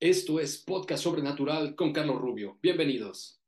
Esto es Podcast Sobrenatural con Carlos Rubio. Bienvenidos.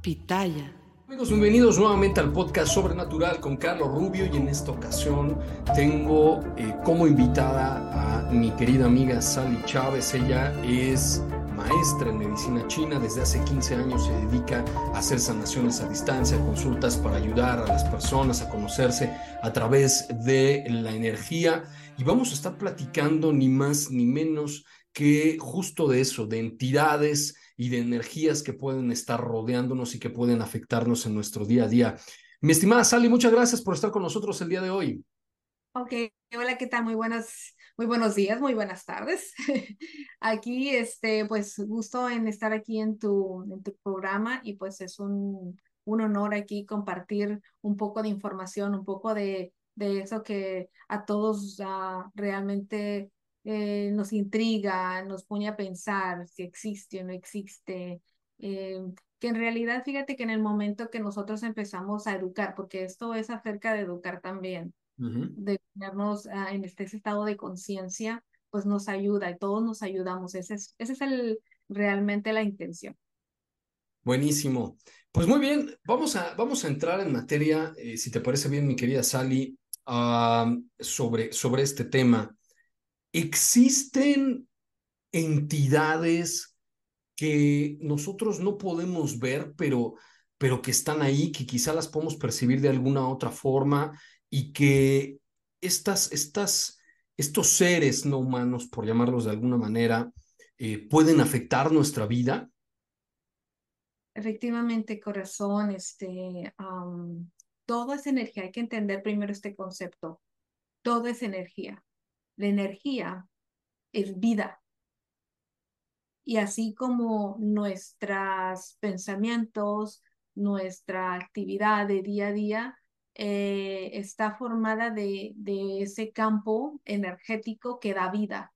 Pitaya. Amigos, bienvenidos nuevamente al Podcast Sobrenatural con Carlos Rubio y en esta ocasión tengo eh, como invitada a mi querida amiga Sally Chávez. Ella es maestra en medicina china, desde hace 15 años se dedica a hacer sanaciones a distancia, consultas para ayudar a las personas a conocerse a través de la energía y vamos a estar platicando ni más ni menos que justo de eso, de entidades y de energías que pueden estar rodeándonos y que pueden afectarnos en nuestro día a día. Mi estimada Sally, muchas gracias por estar con nosotros el día de hoy. Ok, hola, ¿qué tal? Muy buenos, muy buenos días, muy buenas tardes. aquí, este, pues gusto en estar aquí en tu, en tu programa y pues es un, un honor aquí compartir un poco de información, un poco de de eso que a todos realmente eh, nos intriga, nos pone a pensar si existe o no existe. Eh, que en realidad, fíjate que en el momento que nosotros empezamos a educar, porque esto es acerca de educar también, de ponernos ah, en este estado de conciencia, pues nos ayuda y todos nos ayudamos. Ese es, ese es el, realmente la intención. Buenísimo. Pues muy bien, vamos a, vamos a entrar en materia, eh, si te parece bien, mi querida Sally, sobre, sobre este tema. ¿Existen entidades que nosotros no podemos ver, pero, pero que están ahí, que quizá las podemos percibir de alguna otra forma y que estas, estas, estos seres no humanos, por llamarlos de alguna manera, eh, pueden afectar nuestra vida? Efectivamente, corazón, este, todo es energía. Hay que entender primero este concepto. Todo es energía. La energía es vida. Y así como nuestros pensamientos, nuestra actividad de día a día eh, está formada de, de ese campo energético que da vida.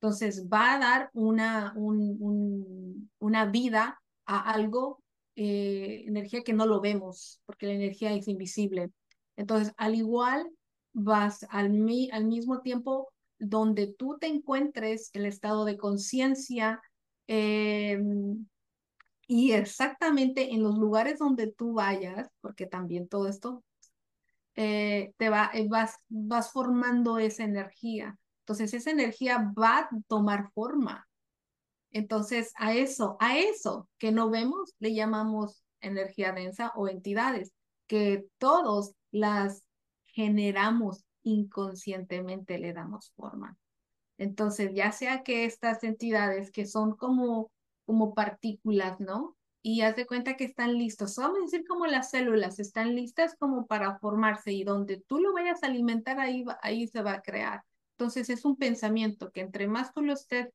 Entonces va a dar una, un, una vida a algo eh, energía que no lo vemos, porque la energía es invisible. Entonces, al igual, vas al, al mismo tiempo donde tú te encuentres, el estado de conciencia, em, y exactamente en los lugares donde tú vayas, porque también todo esto eh, te va, eh, vas, vas formando esa energía. Entonces, esa energía va a tomar forma. Entonces, a eso, a eso que no vemos, le llamamos energía densa o entidades, que todos las generamos inconscientemente, le damos forma. Entonces, ya sea que estas entidades que son como, como partículas, ¿no? Y haz de cuenta que están listos, vamos a decir como las células, están listas como para formarse y donde tú lo vayas a alimentar, ahí, ahí se va a crear. Entonces, es un pensamiento que entre más tú lo estés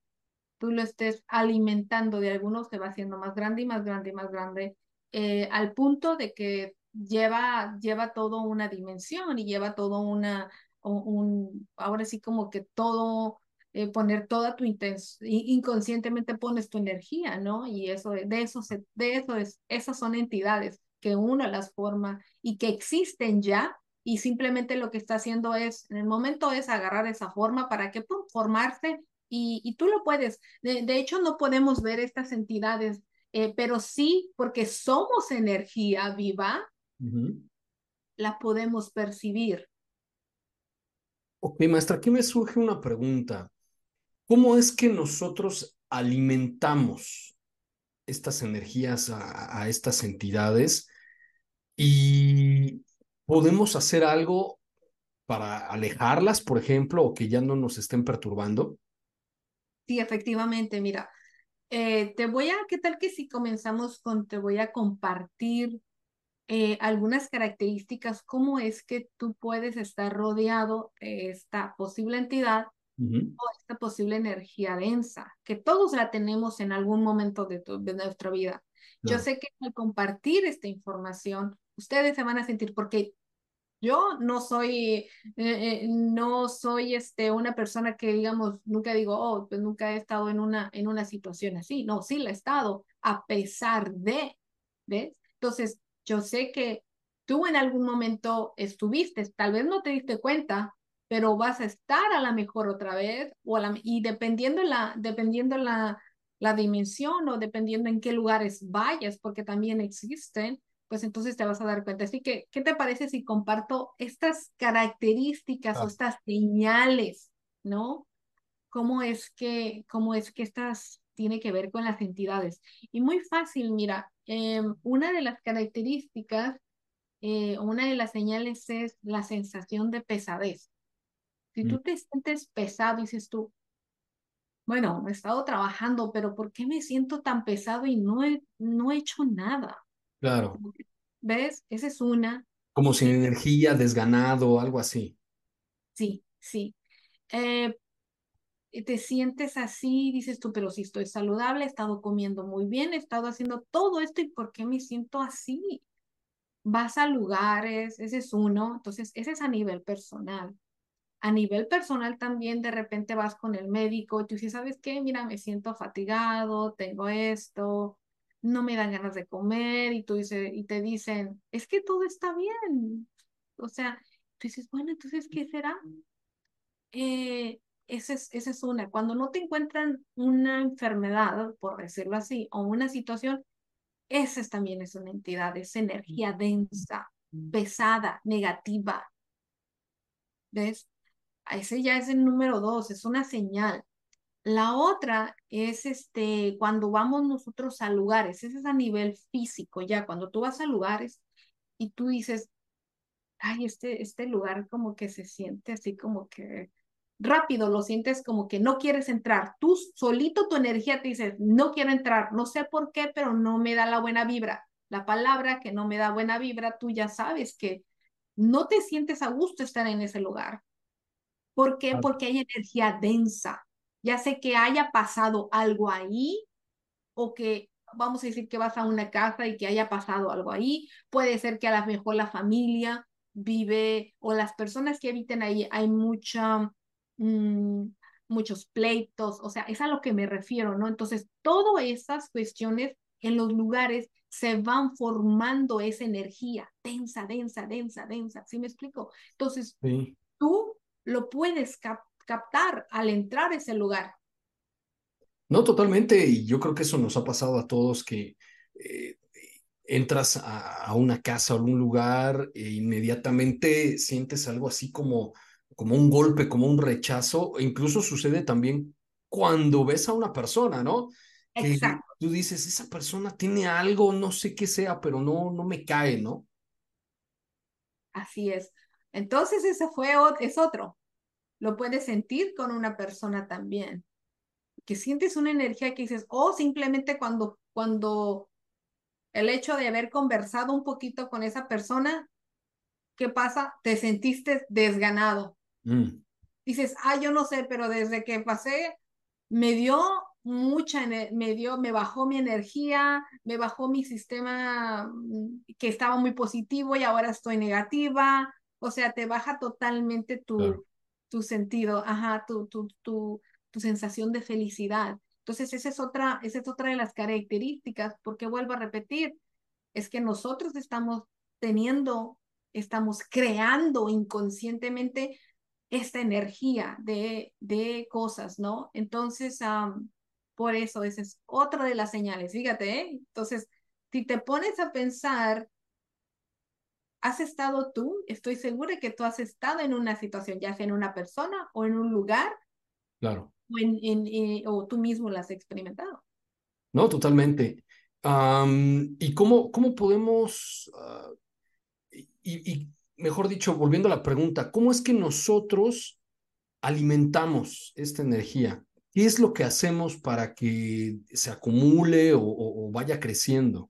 tú lo estés alimentando de algunos, se va haciendo más grande y más grande y más grande, eh, al punto de que lleva, lleva todo una dimensión y lleva todo una, un, ahora sí como que todo, eh, poner toda tu intención, inconscientemente pones tu energía, ¿no? Y eso, de eso, se, de eso es, esas son entidades que uno las forma y que existen ya y simplemente lo que está haciendo es, en el momento es agarrar esa forma para que pum, formarse y, tú lo puedes. De, hecho, no podemos ver estas entidades, eh, pero sí, porque somos energía viva, la podemos percibir. Ok, maestra, aquí me surge una pregunta. ¿Cómo es que nosotros alimentamos estas energías a, a estas entidades y podemos hacer algo para alejarlas, por ejemplo, o que ya no nos estén perturbando? Sí, efectivamente, mira, eh, te voy a, ¿qué tal que si comenzamos con, te voy a compartir eh, algunas características, cómo es que tú puedes estar rodeado de esta posible entidad o esta posible energía densa, que todos la tenemos en algún momento de, tu- de nuestra vida. Yo sé que al compartir esta información, ustedes se van a sentir, porque yo no soy, eh, eh, no soy este, una persona que, digamos, nunca digo, oh, pues nunca he estado en una, en una situación así. No, sí la he estado, a pesar de, ¿ves? Entonces, yo sé que tú en algún momento estuviste, tal vez no te diste cuenta, pero vas a estar a la mejor otra vez, o a la, y dependiendo la, dependiendo la, la dimensión o dependiendo en qué lugares vayas, porque también existen pues entonces te vas a dar cuenta. Así que, ¿qué te parece si comparto estas características o Ah, estas señales, ¿no? ¿Cómo es que, cómo es que estas tiene que ver con las entidades? Y muy fácil, mira, eh, una de las características, eh, una de las señales es la sensación de pesadez. Si mm, tú te sientes pesado, dices tú, bueno, he estado trabajando, pero ¿por qué me siento tan pesado y no he, no he hecho nada? Claro, ¿Ves? Esa es una. como sin energía, desganado, algo así. Sí, sí. Eh, te sientes así, dices tú, pero si estoy saludable, he estado comiendo muy bien, he estado haciendo todo esto y ¿por qué me siento así? Vas a lugares, ese es uno, entonces ese es a nivel personal. A nivel personal también de repente vas con el médico y tú dices, ¿sabes qué? Mira, me siento fatigado, tengo esto, no me dan ganas de comer y tú y te dicen, es que todo está bien. O sea, tú dices, bueno, entonces, ¿qué será? Eh, esa es, es una. Cuando no te encuentran una enfermedad, por decirlo así, o una situación, esa es, también es una entidad, es energía densa, pesada, negativa. ¿Ves? Ese ya es el número dos, es una señal. La otra es este, cuando vamos nosotros a lugares, ese es a nivel físico, ya cuando tú vas a lugares y tú dices, ay, este, este lugar como que se siente así como que rápido, lo sientes como que no quieres entrar. Tú solito tu energía te dice, no quiero entrar, no sé por qué, pero no me da la buena vibra. La palabra que no me da buena vibra, tú ya sabes que no te sientes a gusto estar en ese lugar. ¿Por qué? Porque hay energía densa. Ya sé que haya pasado algo ahí o que vamos a decir que vas a una casa y que haya pasado algo ahí. Puede ser que a lo mejor la familia vive o las personas que habiten ahí hay mucha, mmm, muchos pleitos, o sea, es a lo que me refiero, ¿no? Entonces, todas esas cuestiones en los lugares se van formando esa energía densa, densa, densa, densa, ¿sí me explico? Entonces, sí. tú lo puedes cap captar al entrar a ese lugar. No, totalmente, y yo creo que eso nos ha pasado a todos que eh, entras a, a una casa o algún lugar e inmediatamente sientes algo así como, como un golpe, como un rechazo, e incluso sucede también cuando ves a una persona, ¿no? Que Exacto, tú dices, esa persona tiene algo, no sé qué sea, pero no, no me cae, ¿no? así es. Entonces ese fue, es otro. Lo puedes sentir con una persona también. Que sientes una energía que dices, o simplemente cuando, cuando el hecho de haber conversado un poquito con esa persona, ¿qué pasa? Te sentiste desganado. Mm, Dices, ah, yo no sé, pero desde que pasé, me dio mucha, me dio, me bajó mi energía, me bajó mi sistema mm, que estaba muy positivo y ahora estoy negativa. O sea, te baja totalmente claro. Tu, sentido, ajá, tu, tu, tu, tu sensación de felicidad. Entonces, esa es otra, esa es otra de las características, porque vuelvo a repetir, es que nosotros estamos teniendo, estamos creando inconscientemente esta energía de, de cosas, ¿no? Entonces, um, por eso, esa es otra de las señales, fíjate, ¿eh? Entonces, si te pones a pensar, ¿Has estado tú? Estoy segura que tú has estado en una situación, ya sea en una persona o en un lugar. Claro. O, en, en, eh, o tú mismo la has experimentado. No, totalmente. ¿Y cómo, cómo podemos, uh, y, y, mejor dicho, volviendo a la pregunta, ¿cómo es que nosotros alimentamos esta energía? ¿Qué es lo que hacemos para que se acumule o, o, o vaya creciendo?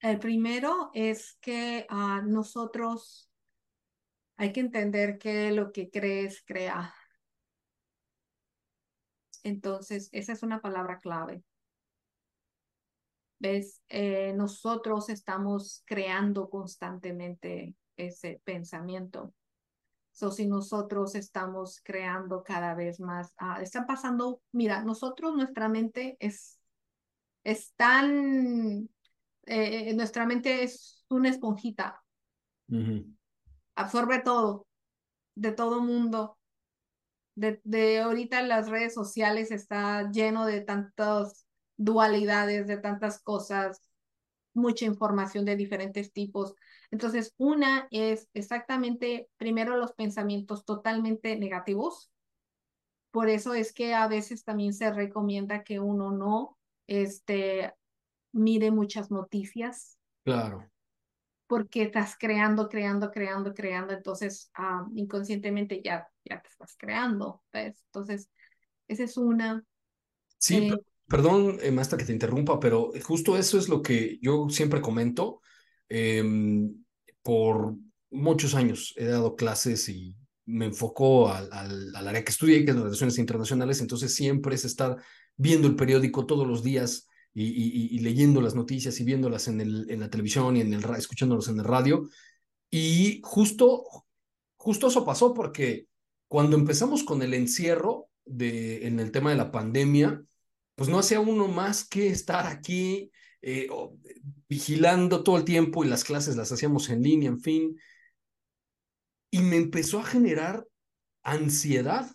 El primero es que uh, nosotros hay que entender que lo que crees crea. Entonces, esa es una palabra clave. ¿Ves? Eh, nosotros estamos creando constantemente ese pensamiento. So, si nosotros estamos creando cada vez más, uh, están pasando, mira, nosotros, nuestra mente es, es tan eh, nuestra mente es una esponjita. Uh -huh. Absorbe todo, de todo mundo. De, de ahorita las redes sociales está lleno de tantas dualidades, de tantas cosas, mucha información de diferentes tipos. Entonces, una es exactamente, primero, los pensamientos totalmente negativos. Por eso es que a veces también se recomienda que uno no este, mire muchas noticias. Claro. Porque estás creando, creando, creando, creando, entonces um, inconscientemente ya, ya te estás creando, ¿ves? Entonces, esa es una. Sí, eh, perdón, eh, maestra, que te interrumpa, pero justo eso es lo que yo siempre comento. Eh, por muchos años he dado clases y me enfoco al, al, al área que estudié, que es Relaciones Internacionales, entonces siempre es estar viendo el periódico todos los días, y, leyendo las noticias y viéndolas en, la televisión y en el, escuchándolas en el radio. Y justo, justo eso pasó porque cuando empezamos con el encierro en el tema de la pandemia, pues no hacía uno más que estar aquí eh, vigilando todo el tiempo y las clases las hacíamos en línea, en fin. Y me empezó a generar ansiedad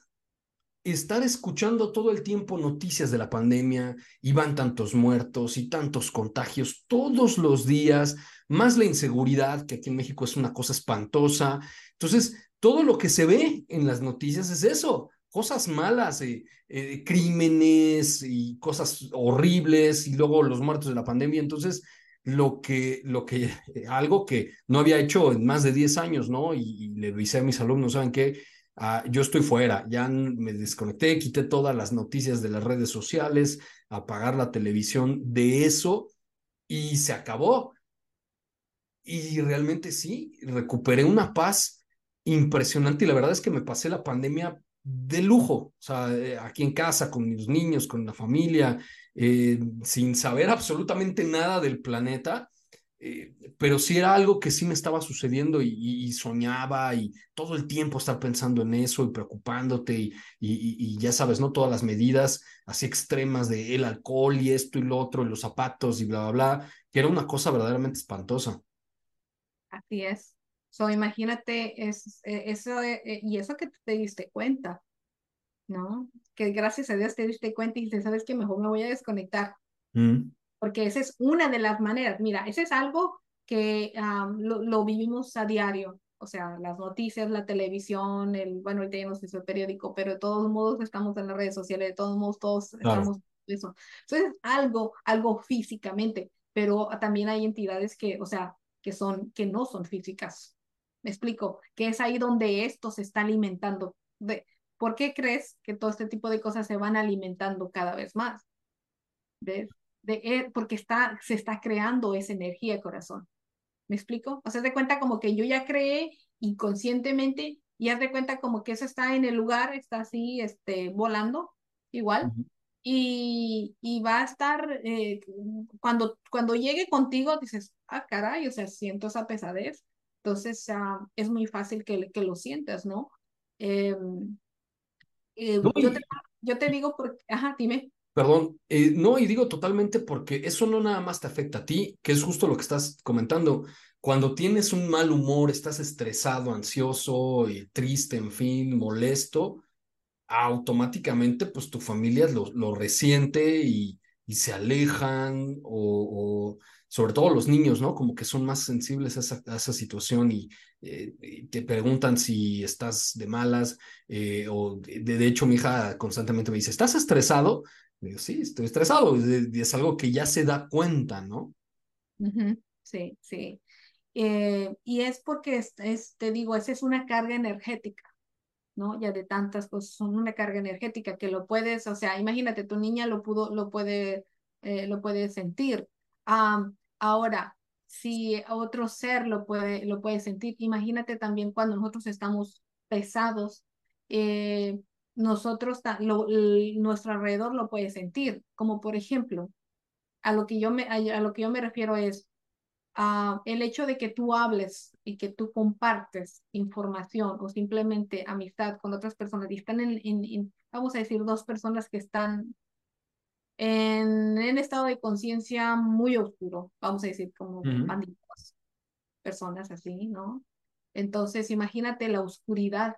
estar escuchando todo el tiempo noticias de la pandemia y van tantos muertos y tantos contagios todos los días, más la inseguridad, que aquí en México es una cosa espantosa. Entonces, todo lo que se ve en las noticias es eso, cosas malas, eh, eh, crímenes y cosas horribles y luego los muertos de la pandemia. Entonces, lo que, lo que, algo que no había hecho en más de 10 años, ¿no? Y, y le avisé a mis alumnos, ¿saben qué? Uh, yo estoy fuera, ya me desconecté, quité todas las noticias de las redes sociales, apagar la televisión de eso y se acabó. Y realmente sí, recuperé una paz impresionante y la verdad es que me pasé la pandemia de lujo, o sea, eh, aquí en casa, con mis niños, con la familia, eh, sin saber absolutamente nada del planeta eh, pero sí era algo que sí me estaba sucediendo y, y, y, soñaba y todo el tiempo estar pensando en eso y preocupándote y, y, ya sabes, ¿no? Todas las medidas así extremas de el alcohol y esto y lo otro y los zapatos y bla, bla, bla, que era una cosa verdaderamente espantosa. Así es. So, imagínate es, eso eh, y eso que te diste cuenta, ¿no? Que gracias a Dios te diste cuenta y dices, ¿sabes qué? Mejor me voy a desconectar. Mm porque esa es una de las maneras. Mira, ese es algo que um, lo, lo, vivimos a diario, o sea, las noticias, la televisión, el, bueno, ahorita ya no sé si el periódico, pero de todos modos estamos en las redes sociales, de todos modos todos claro. estamos eso. Entonces, algo, algo físicamente, pero también hay entidades que, o sea, que son, que no son físicas. Me explico, que es ahí donde esto se está alimentando. De, ¿Por qué crees que todo este tipo de cosas se van alimentando cada vez más? ¿Ves? De porque está, se está creando esa energía, corazón. ¿Me explico? O sea, de cuenta como que yo ya creé inconscientemente y haz de cuenta como que eso está en el lugar, está así, este, volando, igual. Uh -huh. y, y, va a estar, eh, cuando, cuando llegue contigo, dices, ah, caray, o sea, siento esa pesadez. Entonces, uh, es muy fácil que, que lo sientas, ¿no? Eh, eh, yo, te, yo, te, digo, porque, ajá, dime. Perdón, eh, no, y digo totalmente porque eso no nada más te afecta a ti, que es justo lo que estás comentando. Cuando tienes un mal humor, estás estresado, ansioso, y triste, en fin, molesto, automáticamente pues tu familia lo, lo resiente y, y se alejan o, sobre todo los niños, ¿no? Como que son más sensibles a esa, a esa situación y, eh, te preguntan si estás de malas eh, o de, de, hecho mi hija constantemente me dice, ¿estás estresado? Digo, sí, estoy estresado y es algo que ya se da cuenta, ¿no? Sí, sí. Eh, y es porque, es, es, te digo, esa es una carga energética. ¿no? Ya de tantas cosas, son una carga energética que lo puedes, o sea, imagínate, tu niña lo pudo, lo puede, eh, lo puede sentir. Um, ahora, si otro ser lo puede, lo puede sentir, imagínate también cuando nosotros estamos pesados, eh, nosotros, lo, nuestro alrededor lo puede sentir, como por ejemplo, a lo que yo me, a, lo que yo me refiero es, Uh, el hecho de que tú hables y que tú compartes información o simplemente amistad con otras personas y están en, en, en vamos a decir, dos personas que están en, en estado de conciencia muy oscuro, vamos a decir, como uh -huh. bandidos, personas así, ¿no? Entonces, imagínate la oscuridad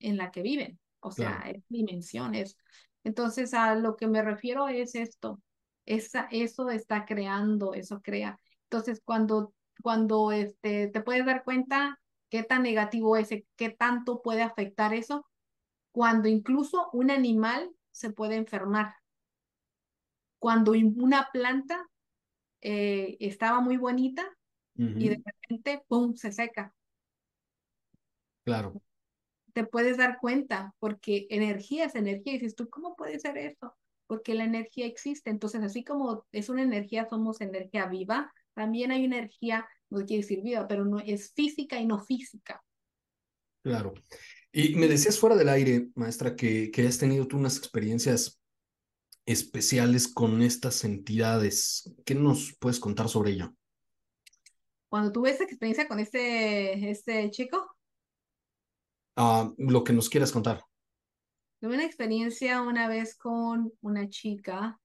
en la que viven, o sea, claro. es dimensiones. Entonces, a lo que me refiero es esto, esa, eso está creando, eso crea entonces, cuando, cuando este, te puedes dar cuenta qué tan negativo es, qué tanto puede afectar eso, cuando incluso un animal se puede enfermar. Cuando una planta eh, estaba muy bonita uh -huh. y de repente, ¡pum!, se seca. Claro. Te puedes dar cuenta, porque energía es energía. Y dices tú, ¿cómo puede ser eso? Porque la energía existe. Entonces, así como es una energía, somos energía viva, también hay energía, no quiere decir viva, pero no es física y no física. Claro. Y me decías fuera del aire, maestra, que, que has tenido tú unas experiencias especiales con estas entidades. ¿Qué nos puedes contar sobre ello? Cuando tuve esa experiencia con este, este chico. Uh, lo que nos quieras contar. Tuve una experiencia una vez con una chica.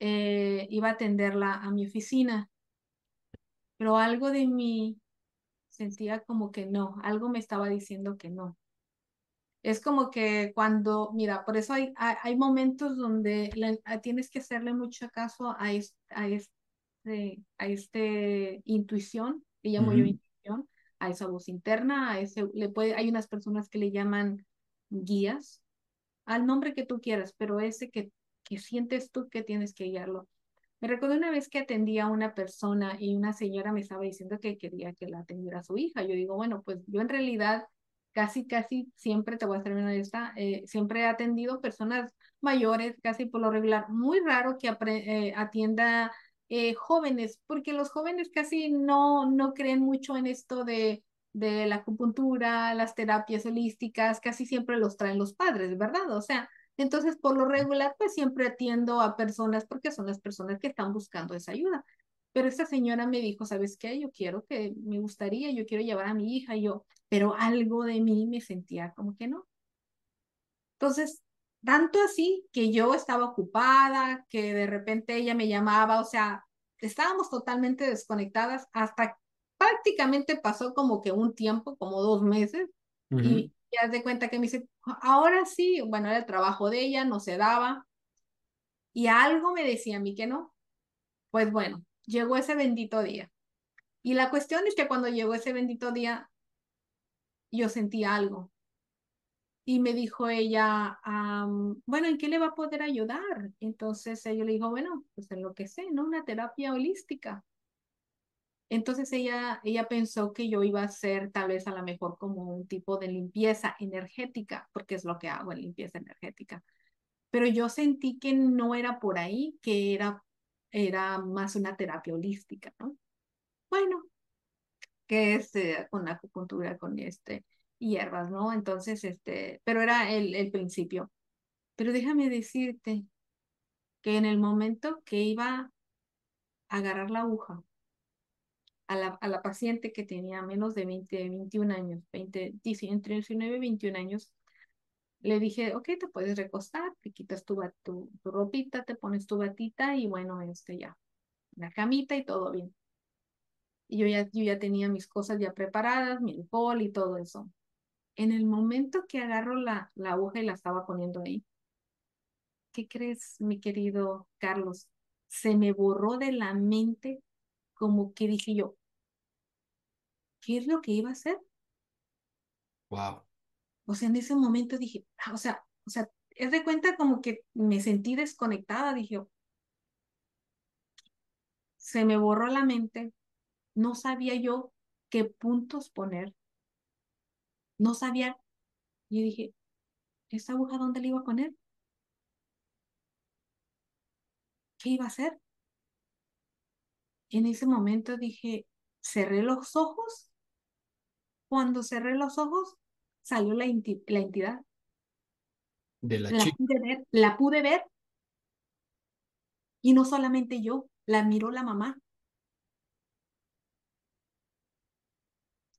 Eh, iba a atenderla a mi oficina pero algo de mí sentía como que no, algo me estaba diciendo que no. Es como que cuando, mira, por eso hay, hay, hay momentos donde la, tienes que hacerle mucho caso a, es, a, este, a este intuición, que llamo uh -huh. yo intuición, a esa voz interna, ese, le puede, hay unas personas que le llaman guías, al nombre que tú quieras, pero ese que, que sientes tú que tienes que guiarlo. Me recuerdo una vez que atendía a una persona y una señora me estaba diciendo que quería que la atendiera a su hija. Yo digo, bueno, pues yo en realidad casi, casi siempre, te voy a ser honesta, eh, siempre he atendido personas mayores, casi por lo regular. Muy raro que eh, atienda eh, jóvenes, porque los jóvenes casi no, no creen mucho en esto de, de la acupuntura, las terapias holísticas, casi siempre los traen los padres, ¿verdad? O sea, entonces, por lo regular, pues siempre atiendo a personas porque son las personas que están buscando esa ayuda. Pero esta señora me dijo, ¿sabes qué? Yo quiero que, me gustaría, yo quiero llevar a mi hija, y yo, pero algo de mí me sentía como que no. Entonces, tanto así que yo estaba ocupada, que de repente ella me llamaba, o sea, estábamos totalmente desconectadas hasta prácticamente pasó como que un tiempo, como dos meses, uh -huh. y ya de cuenta que me dice, ahora sí, bueno, era el trabajo de ella, no se daba, y algo me decía a mí que no. Pues bueno, llegó ese bendito día. Y la cuestión es que cuando llegó ese bendito día, yo sentí algo. Y me dijo ella, um, bueno, ¿en qué le va a poder ayudar? Entonces ella le dijo, bueno, pues en lo que sé, ¿no? Una terapia holística. Entonces ella, ella pensó que yo iba a ser tal vez a lo mejor como un tipo de limpieza energética, porque es lo que hago en limpieza energética. Pero yo sentí que no era por ahí, que era, era más una terapia holística, ¿no? Bueno, que es eh, con acupuntura, con este, hierbas, ¿no? Entonces, este, pero era el, el principio. Pero déjame decirte que en el momento que iba a agarrar la aguja, a la, a la paciente que tenía menos de 20, 21 años, 20, entre 19 y 21 años, le dije, ok, te puedes recostar, te quitas tu, tu, tu ropita, te pones tu batita y bueno, este ya, la camita y todo bien. Y yo ya, yo ya tenía mis cosas ya preparadas, mi alcohol y todo eso. En el momento que agarro la, la aguja y la estaba poniendo ahí, ¿qué crees, mi querido Carlos? Se me borró de la mente como que dije yo, ¿qué es lo que iba a hacer? Wow. O sea, en ese momento dije, ah, o sea, o sea, es de cuenta como que me sentí desconectada, dije, se me borró la mente, no sabía yo qué puntos poner, no sabía, y dije, ¿esta aguja dónde le iba a poner? ¿Qué iba a hacer? En ese momento dije, cerré los ojos. Cuando cerré los ojos, salió la, la entidad. De la, la Pude ver, la pude ver. Y no solamente yo, la miró la mamá.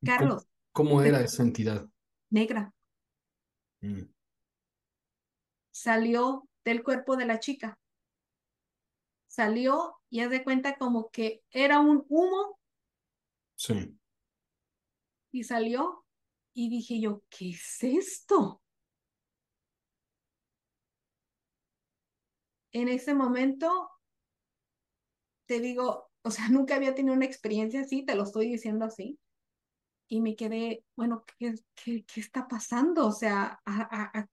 Carlos. ¿Cómo, era esa entidad? Negra. Mm. Salió del cuerpo de la chica. Salió y haz de cuenta como que era un humo. Sí. Y salió y dije yo, ¿qué es esto? En ese momento, te digo, o sea, nunca había tenido una experiencia así, te lo estoy diciendo así. Y me quedé, bueno, ¿qué, qué, qué está pasando? O sea, ¿a, a,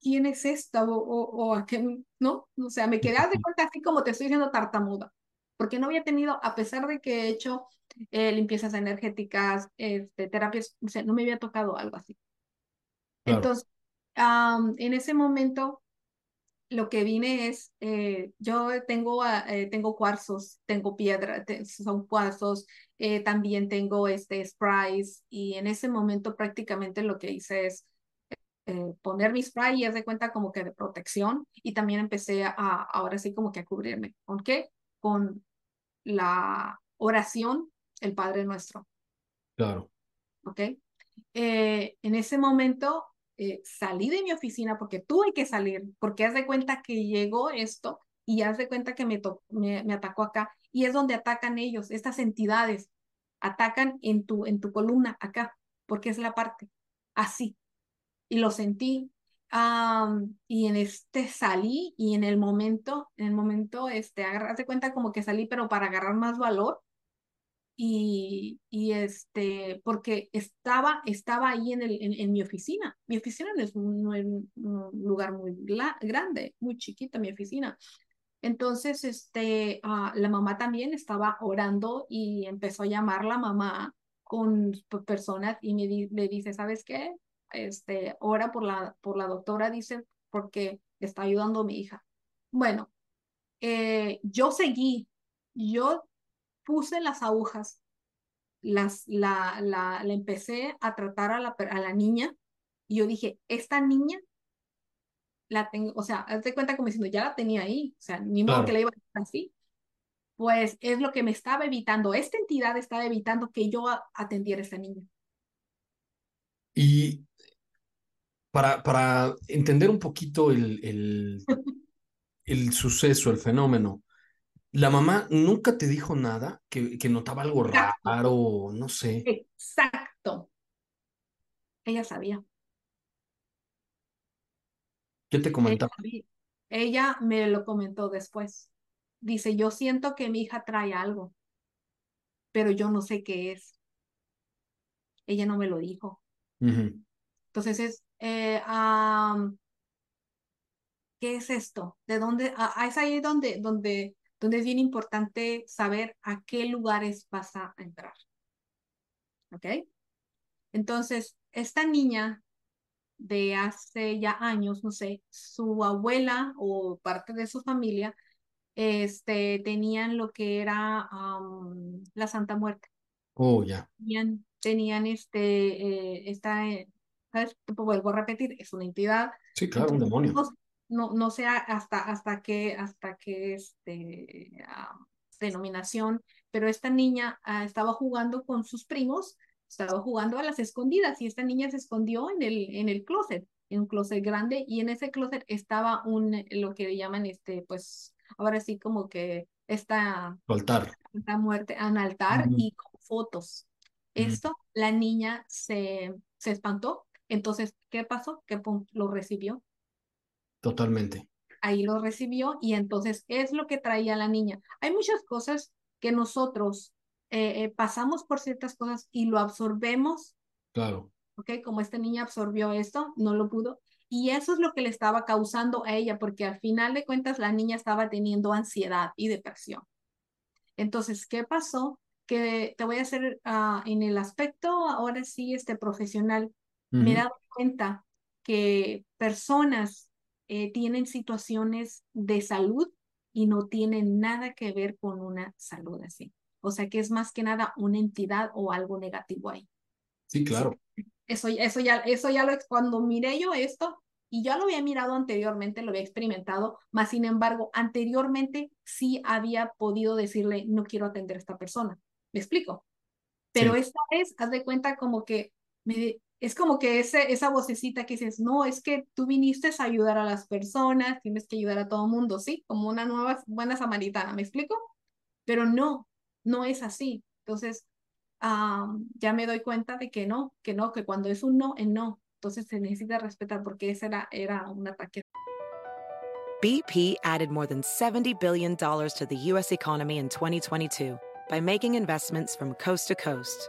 quién es esta? O, o, a qué, ¿no? O sea, me quedé de cuenta así como te estoy diciendo tartamuda, porque no había tenido, a pesar de que he hecho eh, limpiezas energéticas, este, terapias, o sea, no me había tocado algo así. Entonces, en ese momento, lo que vine es, eh, yo tengo, eh, tengo cuarzos, tengo piedra, son cuarzos, también tengo este sprays y en ese momento prácticamente lo que hice es poner mi spray y es de cuenta como que de protección y también empecé a, ahora sí como que a cubrirme. ¿Con qué? Con la oración el Padre Nuestro. Claro. ¿Ok? Eh, en ese momento eh, salí de mi oficina porque tuve que salir, porque haz de cuenta que llegó esto y haz de cuenta que me, me, me, atacó acá. Y es donde atacan ellos, estas entidades, atacan en tu, en tu columna acá, porque es la parte así. Y lo sentí. y en este salí y en el momento, en el momento, este, haz de cuenta como que salí, pero para agarrar más valor y, y, este, porque estaba, estaba ahí en, el, en, mi oficina. Mi oficina no es un, lugar muy grande, muy chiquita mi oficina. Entonces, este, uh, la mamá también estaba orando y empezó a llamar la mamá con personas y me le dice, ¿sabes qué? Este, ora por la, por la doctora, dice, porque está ayudando a mi hija. Bueno, eh, yo seguí, yo puse las agujas, las, la, la, la empecé a tratar a la, a la niña y yo dije, esta niña la tengo, o sea, hazte cuenta como diciendo, ya la tenía ahí, o sea, ni modo que la iba a hacer así. Pues es lo que me estaba evitando, esta entidad estaba evitando que yo atendiera a esta niña. Y para, para entender un poquito el, el, el suceso, el fenómeno, la mamá nunca te dijo nada, que, que notaba algo raro, no sé. Exacto. Ella sabía. ¿Qué te comentaba? Ella, ella, me lo comentó después. Dice, yo siento que mi hija trae algo, pero yo no sé qué es. Ella no me lo dijo. Entonces es, eh, ¿qué es esto? ¿De dónde? Ah, es ahí donde, donde donde es bien importante saber a qué lugares vas a entrar. ¿Ok? Entonces, esta niña de hace ya años, no sé, su abuela o parte de su familia, este, tenían lo que era la Santa Muerte. Oh, ya. Tenían, tenían este, eh, esta, eh, ¿sabes? Vuelvo a repetir, es una entidad. Sí, claro, un demonio no, no sé hasta, hasta que, hasta que este, denominación, pero esta niña ah, estaba jugando con sus primos, estaba jugando a las escondidas y esta niña se escondió en el, en el closet, en un closet grande y en ese closet estaba un, lo que llaman este, pues, ahora sí como que esta... Altar. Esta muerte, un altar y con fotos. Esto, la niña se, se espantó. Entonces, ¿qué pasó? Que lo recibió. Totalmente. Ahí lo recibió y entonces es lo que traía la niña. Hay muchas cosas que nosotros eh, eh, pasamos por ciertas cosas y lo absorbemos. Claro. ¿Ok? Como esta niña absorbió esto, no lo pudo. Y eso es lo que le estaba causando a ella, porque al final de cuentas la niña estaba teniendo ansiedad y depresión. Entonces, ¿qué pasó? Que te voy a hacer ah, en el aspecto, ahora sí, este profesional, me he dado cuenta que personas eh, tienen situaciones de salud y no tienen nada que ver con una salud así. O sea que es más que nada una entidad o algo negativo ahí. Sí, claro. Eso, eso ya, eso ya lo, cuando miré yo esto, y yo lo había mirado anteriormente, lo había experimentado, más sin embargo, anteriormente sí había podido decirle, no quiero atender a esta persona. ¿Me explico? Pero esta vez, haz de cuenta como que me, es como que ese, esa vocecita que dices, no, es que tú viniste a ayudar a las personas, tienes que ayudar a todo el mundo, ¿sí? Como una nueva buena samaritana, ¿me explico? Pero no, no es así. Entonces, ya me doy cuenta de que no, que no, que cuando es un no, es no. Entonces se necesita respetar porque ese era, era un ataque. BP added more than $70 billion to the U.S. economy in 2022 by making investments from coast to coast.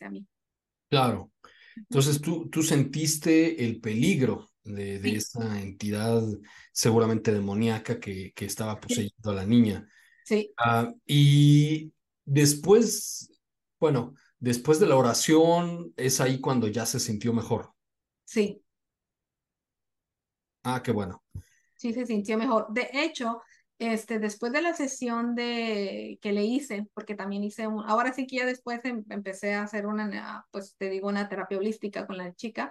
a mí. Claro. Entonces tú, tú sentiste el peligro de, de esa entidad seguramente demoníaca que, que estaba poseyendo a la niña. Sí. Ah, y después, bueno, después de la oración es ahí cuando ya se sintió mejor. Sí. Ah, qué bueno. Sí, se sintió mejor. De hecho, este, después de la sesión de, que le hice, porque también hice, un, ahora sí que ya después em, empecé a hacer una, pues te digo, una terapia holística con la chica,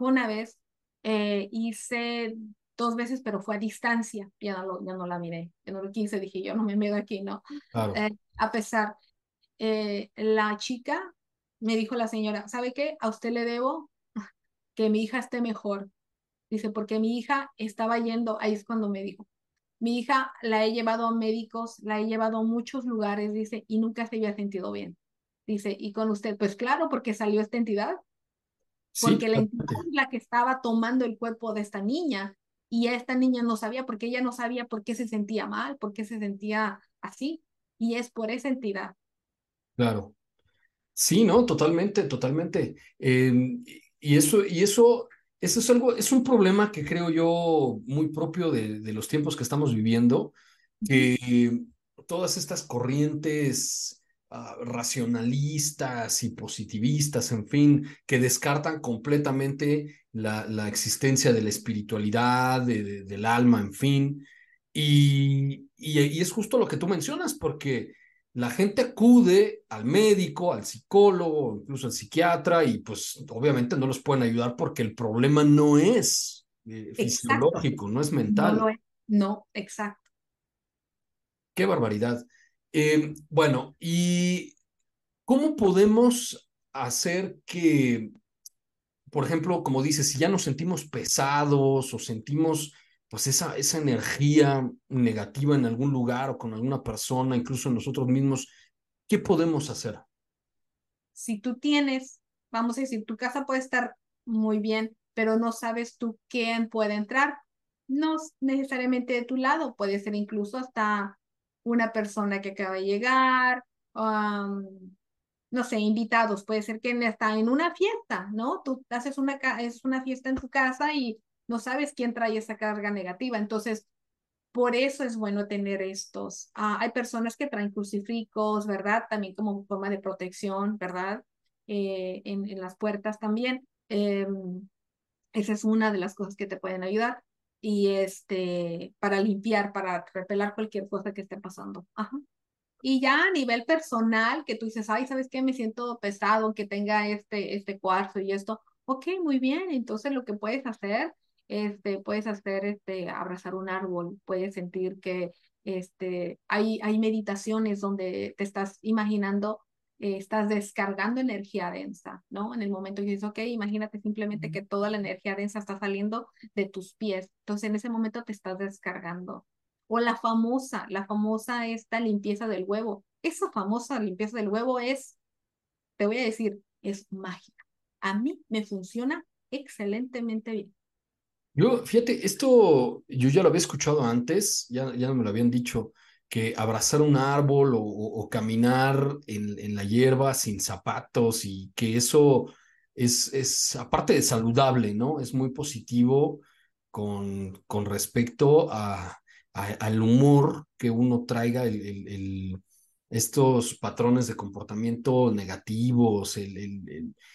una vez eh, hice dos veces, pero fue a distancia, ya no, lo, ya no la miré, ya no lo quise, dije yo no me meto aquí, ¿no? Eh, a pesar, eh, la chica me dijo la señora, ¿sabe qué? A usted le debo que mi hija esté mejor. Dice, porque mi hija estaba yendo, ahí es cuando me dijo, mi hija la he llevado a médicos, la he llevado a muchos lugares, dice, y nunca se había sentido bien. Dice, y con usted, pues claro, porque salió esta entidad. Porque la entidad es la que estaba tomando el cuerpo de esta niña y esta niña no sabía, porque ella no sabía por qué se sentía mal, por qué se sentía así. Y es por esa entidad. Claro. Sí, no, totalmente, totalmente. Em, y eso, y eso eso es algo, es un problema que creo yo muy propio de, de los tiempos que estamos viviendo, que todas estas corrientes ah, racionalistas y positivistas, en fin, que descartan completamente la, la existencia de la espiritualidad, del alma, en fin. Y, y, y, es justo lo que tú mencionas, porque la gente acude al médico, al psicólogo, incluso al psiquiatra, y pues obviamente no los pueden ayudar porque el problema no es eh, fisiológico, no es mental. No, no, exacto. Qué barbaridad. Eh, bueno, ¿y cómo podemos hacer que, por ejemplo, como dices, si ya nos sentimos pesados o sentimos pues esa, esa energía negativa en algún lugar o con alguna persona, incluso nosotros mismos, ¿qué podemos hacer? Si tú tienes, vamos a decir, tu casa puede estar muy bien, pero no sabes tú quién puede entrar. No necesariamente de tu lado, puede ser incluso hasta una persona que acaba de llegar, no sé, invitados, puede ser que está en una fiesta, ¿no? Tú haces una, es una fiesta en tu casa y no sabes quién trae esa carga negativa. Entonces, por eso es bueno tener estos. Ah, hay personas que traen crucifijos, ¿verdad? También como forma de protección, ¿verdad? Eh, en, en, las puertas también. Em, esa es una de las cosas que te pueden ayudar. Y este, para limpiar, para repelar cualquier cosa que esté pasando. Ajá. Y ya a nivel personal, que tú dices, ay, ¿sabes qué? Me siento pesado, que tenga este, este cuarzo y esto. Ok, muy bien. Entonces lo que puedes hacer este, puedes hacer, este, abrazar un árbol, puedes sentir que este, hay, hay meditaciones donde te estás imaginando, eh, estás descargando energía densa, ¿no? En el momento que dices, ok, imagínate simplemente que toda la energía densa está saliendo de tus pies, entonces en ese momento te estás descargando. O la famosa, la famosa esta limpieza del huevo. Esa famosa limpieza del huevo es, te voy a decir, es mágica. A mí me funciona excelentemente bien. Yo, fíjate, esto yo ya lo había escuchado antes, ya, ya me lo habían dicho, que abrazar un árbol o, caminar en, en, la hierba sin zapatos y que eso es, es, aparte de saludable, ¿no? Es muy positivo con, con respecto a, al humor que uno traiga, el, estos patrones de comportamiento negativos,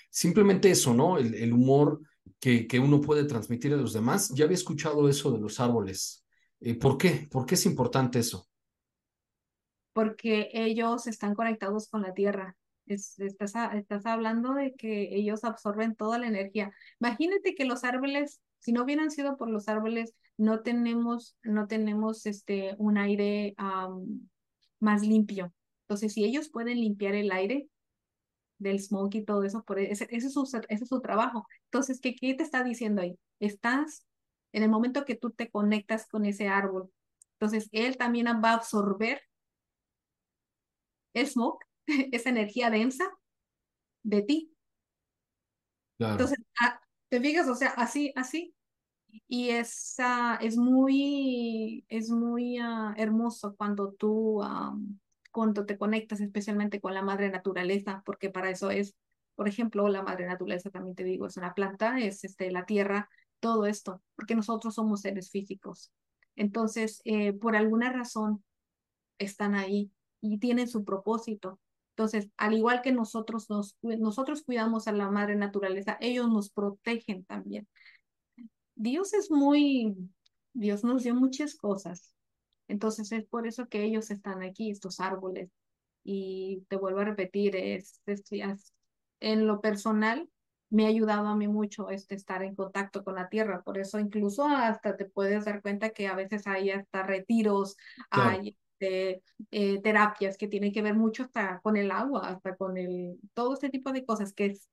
simplemente eso, ¿no? El, humor que, que, uno puede transmitir a los demás. Ya había escuchado eso de los árboles. Eh, ¿Por qué? ¿Por qué es importante eso? Porque ellos están conectados con la tierra. estás, estás hablando de que ellos absorben toda la energía. Imagínate que los árboles, si no hubieran sido por los árboles, no tenemos, no tenemos este, un aire más limpio. Entonces, si ellos pueden limpiar el aire, del smoke y todo eso, por e, ese, ese, es, su, ese es su trabajo. Entonces, ¿qué, ¿qué te está diciendo ahí? Estás en el momento que tú te conectas con ese árbol. Entonces, él también va a absorber el smoke, esa energía densa de ti. Entonces, ah, te fijas, o sea, así, así. Y es, es muy, es muy uh, hermoso cuando tú cuando te conectas especialmente con la madre naturaleza, porque para eso es, por ejemplo, la madre naturaleza también te digo, es una planta, es este, la tierra, todo esto, porque nosotros somos seres físicos. Entonces, eh, por alguna razón, están ahí y tienen su propósito. Entonces, al igual que nosotros, nos, nosotros cuidamos a la madre naturaleza, ellos nos protegen también. Dios es muy, Dios nos dio muchas cosas, entonces es por eso que ellos están aquí, estos árboles. Y te vuelvo a repetir, es, en lo personal me ha ayudado a mí mucho este estar en contacto con la tierra. Por eso incluso hasta te puedes dar cuenta que a veces hay hasta retiros, hay este, eh, terapias que tienen que ver mucho hasta con el agua, hasta con el, todo este tipo de cosas que es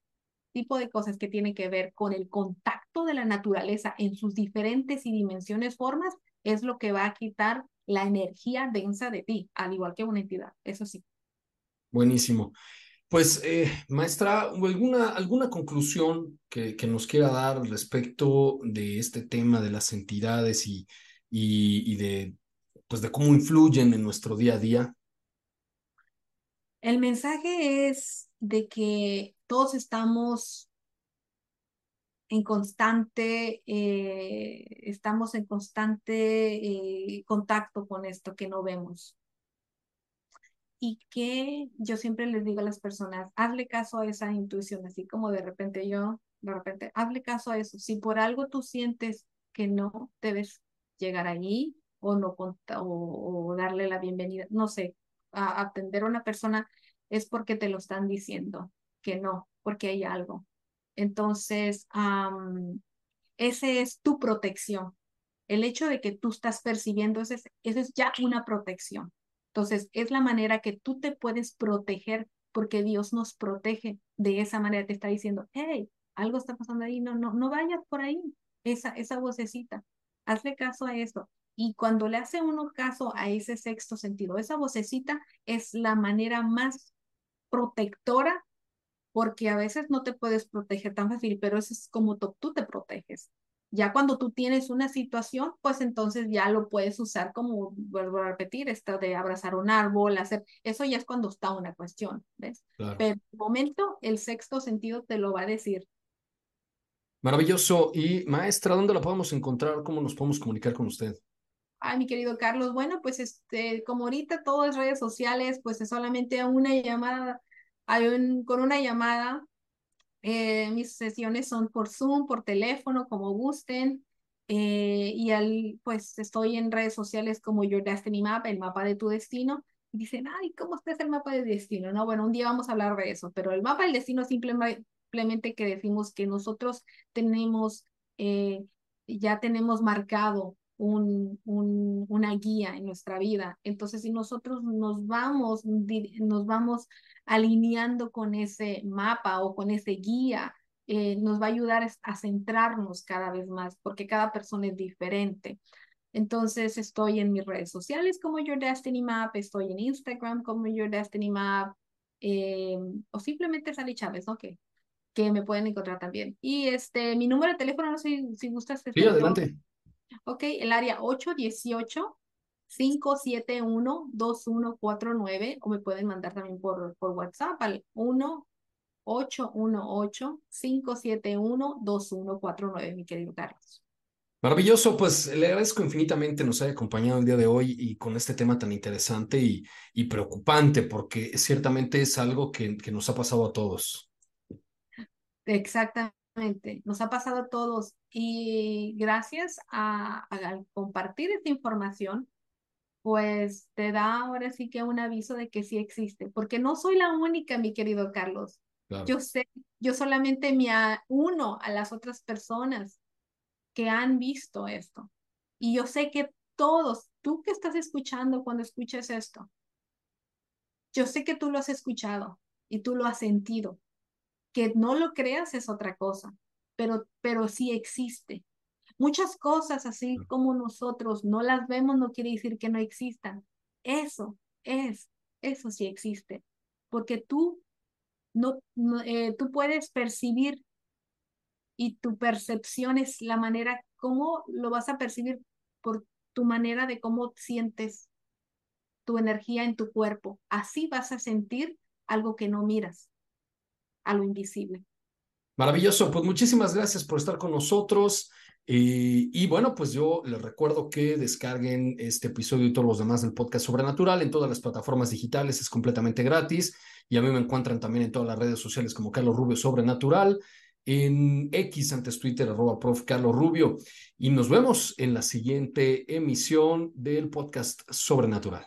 tipo de cosas que tienen que ver con el contacto de la naturaleza en sus diferentes y dimensiones, formas, es lo que va a quitar la energía densa de ti, al igual que una entidad, eso sí. Buenísimo. Pues, eh, maestra, ¿alguna, ¿alguna conclusión que, que, nos quiera dar respecto de este tema de las entidades y, y, y de, pues, de cómo influyen en nuestro día a día? El mensaje es de que todos estamos en constante, eh, estamos en constante eh, contacto con esto que no vemos. Y que yo siempre les digo a las personas, hazle caso a esa intuición, así como de repente yo, de repente, hazle caso a eso. Si por algo tú sientes que no debes llegar allí o no o, darle la bienvenida, no sé, a atender a una persona, es porque te lo están diciendo, que no, porque hay algo. Entonces, ese es tu protección. El hecho de que tú estás percibiendo, eso es, es ya una protección. Entonces, es la manera que tú te puedes proteger porque Dios nos protege de esa manera. Te está diciendo, hey, algo está pasando ahí, no, no, no vayas por ahí. Esa, esa vocecita, hazle caso a eso. Y cuando le hace uno caso a ese sexto sentido, esa vocecita es la manera más protectora porque a veces no te puedes proteger tan fácil, pero eso es como tú, te proteges. Ya cuando tú tienes una situación, pues entonces ya lo puedes usar como, vuelvo a repetir, esto de abrazar un árbol, hacer, eso ya es cuando está una cuestión, ¿ves? Pero en el momento el sexto sentido te lo va a decir. Maravilloso. Y maestra, ¿dónde la podemos encontrar? ¿Cómo nos podemos comunicar con usted? Ay, mi querido Carlos, bueno, pues este, como ahorita todas redes sociales, pues es solamente una llamada, hay un, con una llamada eh, mis sesiones son por Zoom, por teléfono, como gusten. Eh, y al, pues estoy en redes sociales como Your Destiny Map, el mapa de tu destino. Y dicen, ay, ¿cómo está el mapa de destino? No, bueno, un día vamos a hablar de eso, pero el mapa del destino simplemente que decimos que nosotros tenemos, eh, ya tenemos marcado un, un, una guía en nuestra vida. Entonces, si nosotros nos vamos, nos vamos alineando con ese mapa o con ese guía, eh, nos va a ayudar a centrarnos cada vez más, porque cada persona es diferente. Entonces estoy en mis redes sociales como Your Destiny Map, estoy en Instagram como Your Destiny Map, eh, o simplemente Sally Chávez, ¿no? Que, que me pueden encontrar también. Y este, mi número de teléfono, no sé si, gustas. Sí, adelante. Ok, el área 818 571-2149 o me pueden mandar también por, por WhatsApp al 1-818-571-2149, mi querido Carlos. Maravilloso, pues le agradezco infinitamente nos haya acompañado el día de hoy y con este tema tan interesante y, y preocupante, porque ciertamente es algo que, que nos ha pasado a todos. Exactamente, nos ha pasado a todos y gracias a, a compartir esta información, pues te da ahora sí que un aviso de que sí existe, porque no soy la única, mi querido Carlos. Yo sé, yo solamente me uno a las otras personas que han visto esto. Y yo sé que todos, tú que estás escuchando cuando escuches esto, yo sé que tú lo has escuchado y tú lo has sentido. Que no lo creas es otra cosa, pero, pero sí existe. Muchas cosas así como nosotros no las vemos no quiere decir que no existan. Eso es, eso sí existe, porque tú no, eh, tú puedes percibir y tu percepción es la manera cómo lo vas a percibir por tu manera de cómo sientes tu energía en tu cuerpo. Así vas a sentir algo que no miras, a lo invisible. Maravilloso, pues muchísimas gracias por estar con nosotros. Y, bueno, pues yo les recuerdo que descarguen este episodio y todos los demás del podcast Sobrenatural en todas las plataformas digitales, es completamente gratis. Y a mí me encuentran también en todas las redes sociales como Carlos Rubio Sobrenatural, en X antes Twitter, arroba prof. Carlos Rubio. Y nos vemos en la siguiente emisión del podcast Sobrenatural.